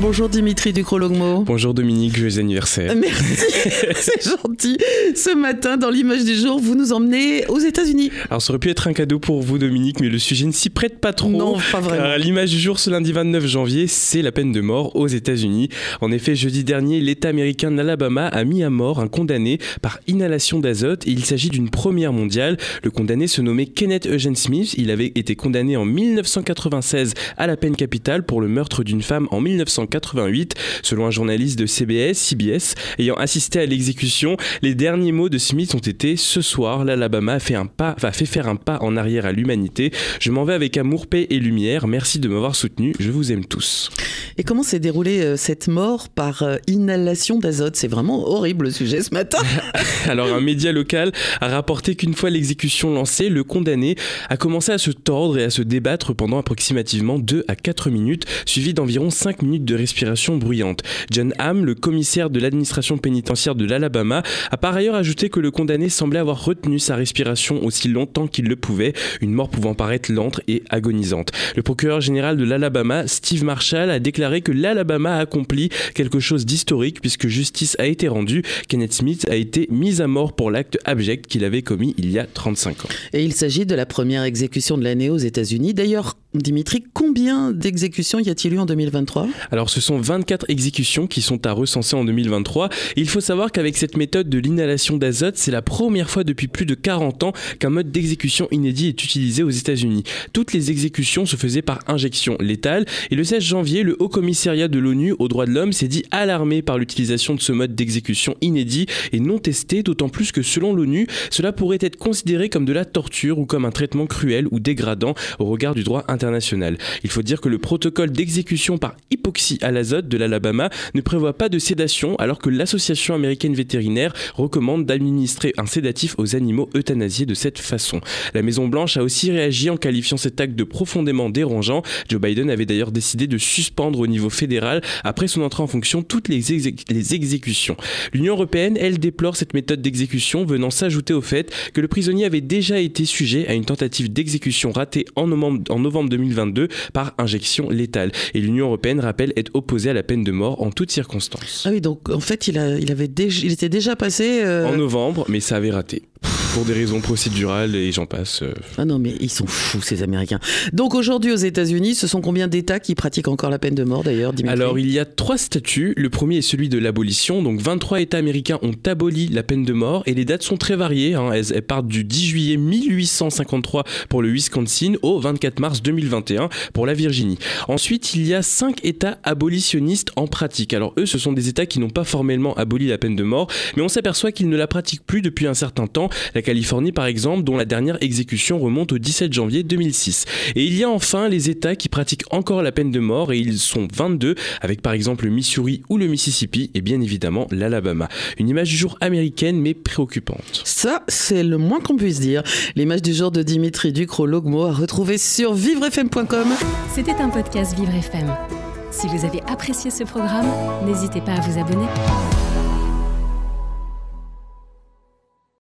Bonjour Dimitri Ducrologmo. Bonjour Dominique, joyeux anniversaire. Merci, c'est gentil. Ce matin, dans l'image du jour, vous nous emmenez aux États-Unis. Alors, ça aurait pu être un cadeau pour vous, Dominique, mais le sujet ne s'y prête pas trop. Non, pas vraiment. L'image du jour, ce lundi 29 janvier, c'est la peine de mort aux États-Unis. En effet, jeudi dernier, l'État américain d'Alabama a mis à mort un condamné par inhalation d'azote et il s'agit d'une première mondiale. Le condamné se nommait Kenneth Eugene Smith. Il avait été condamné en 1996 à la peine capitale pour le meurtre d'une femme en 1900 88, selon un journaliste de CBS, CBS, ayant assisté à l'exécution. Les derniers mots de Smith ont été Ce soir, l'Alabama a fait un pas, va fait faire un pas en arrière à l'humanité. Je m'en vais avec amour, paix et lumière. Merci de m'avoir soutenu. Je vous aime tous. Et comment s'est déroulée euh, cette mort par euh, inhalation d'azote? C'est vraiment horrible le sujet ce matin. Alors un média local a rapporté qu'une fois l'exécution lancée, le condamné a commencé à se tordre et à se débattre pendant approximativement 2 à 4 minutes, suivi d'environ 5 minutes de respiration bruyante. John Hamm, le commissaire de l'administration pénitentiaire de l'Alabama, a par ailleurs ajouté que le condamné semblait avoir retenu sa respiration aussi longtemps qu'il le pouvait, une mort pouvant paraître lente et agonisante. Le procureur général de l'Alabama, Steve Marshall, a déclaré que l'Alabama a accompli quelque chose d'historique puisque justice a été rendue. Kenneth Smith a été mis à mort pour l'acte abject qu'il avait commis il y a 35 ans. Et il s'agit de la première exécution de l'année aux États-Unis. D'ailleurs, Dimitri, combien d'exécutions y a-t-il eu en 2023 Alors ce sont 24 exécutions qui sont à recenser en 2023. il faut savoir qu'avec cette méthode de l'inhalation d'azote, c'est la première fois depuis plus de 40 ans qu'un mode d'exécution inédit est utilisé aux États-Unis. Toutes les exécutions se faisaient par injection létale et le 16 janvier, le Haut Commissariat de l'ONU aux droits de l'homme s'est dit alarmé par l'utilisation de ce mode d'exécution inédit et non testé, d'autant plus que selon l'ONU, cela pourrait être considéré comme de la torture ou comme un traitement cruel ou dégradant au regard du droit international il faut dire que le protocole d'exécution par hypoxie à l'azote de l'Alabama ne prévoit pas de sédation alors que l'Association américaine vétérinaire recommande d'administrer un sédatif aux animaux euthanasiés de cette façon. La Maison Blanche a aussi réagi en qualifiant cet acte de profondément dérangeant. Joe Biden avait d'ailleurs décidé de suspendre au niveau fédéral après son entrée en fonction toutes les, les exécutions. L'Union européenne, elle, déplore cette méthode d'exécution venant s'ajouter au fait que le prisonnier avait déjà été sujet à une tentative d'exécution ratée en novembre, en novembre 2022 par injection létale. Et l'Union européenne rappelle être opposée à la peine de mort en toutes circonstances. Ah oui, donc en fait, il, a, il, avait déjà, il était déjà passé... Euh, en novembre, mais ça avait raté pour des raisons procédurales et j'en passe. Euh. Ah non, mais ils sont fous, ces Américains. Donc aujourd'hui, aux États-Unis, ce sont combien d'États qui pratiquent encore la peine de mort d'ailleurs, Alors il y a trois statuts. Le premier est celui de l'abolition. Donc 23 États américains ont aboli la peine de mort et les dates sont très variées. Hein. Elles, partent du 10 juillet 1853 pour le Wisconsin au 24 mars 2021 pour la Virginie. Ensuite, il y a cinq États abolitionnistes en pratique. Alors eux, ce sont des États qui n'ont pas formellement aboli la peine de mort, mais on s'aperçoit qu'ils ne la pratiquent plus depuis un certain temps. La Californie par exemple, dont la dernière exécution remonte au 17 janvier 2006. Et il y a enfin les États qui pratiquent encore la peine de mort, et ils sont 22, avec par exemple le Missouri ou le Mississippi, et bien évidemment l'Alabama. Une image du jour américaine, mais préoccupante. Ça, c'est le moins qu'on puisse dire. L'image du jour de Dimitri Ducro-Logmo à retrouver sur vivrefm.com. C'était un podcast Vivre FM. Si vous avez apprécié ce programme, n'hésitez pas à vous abonner.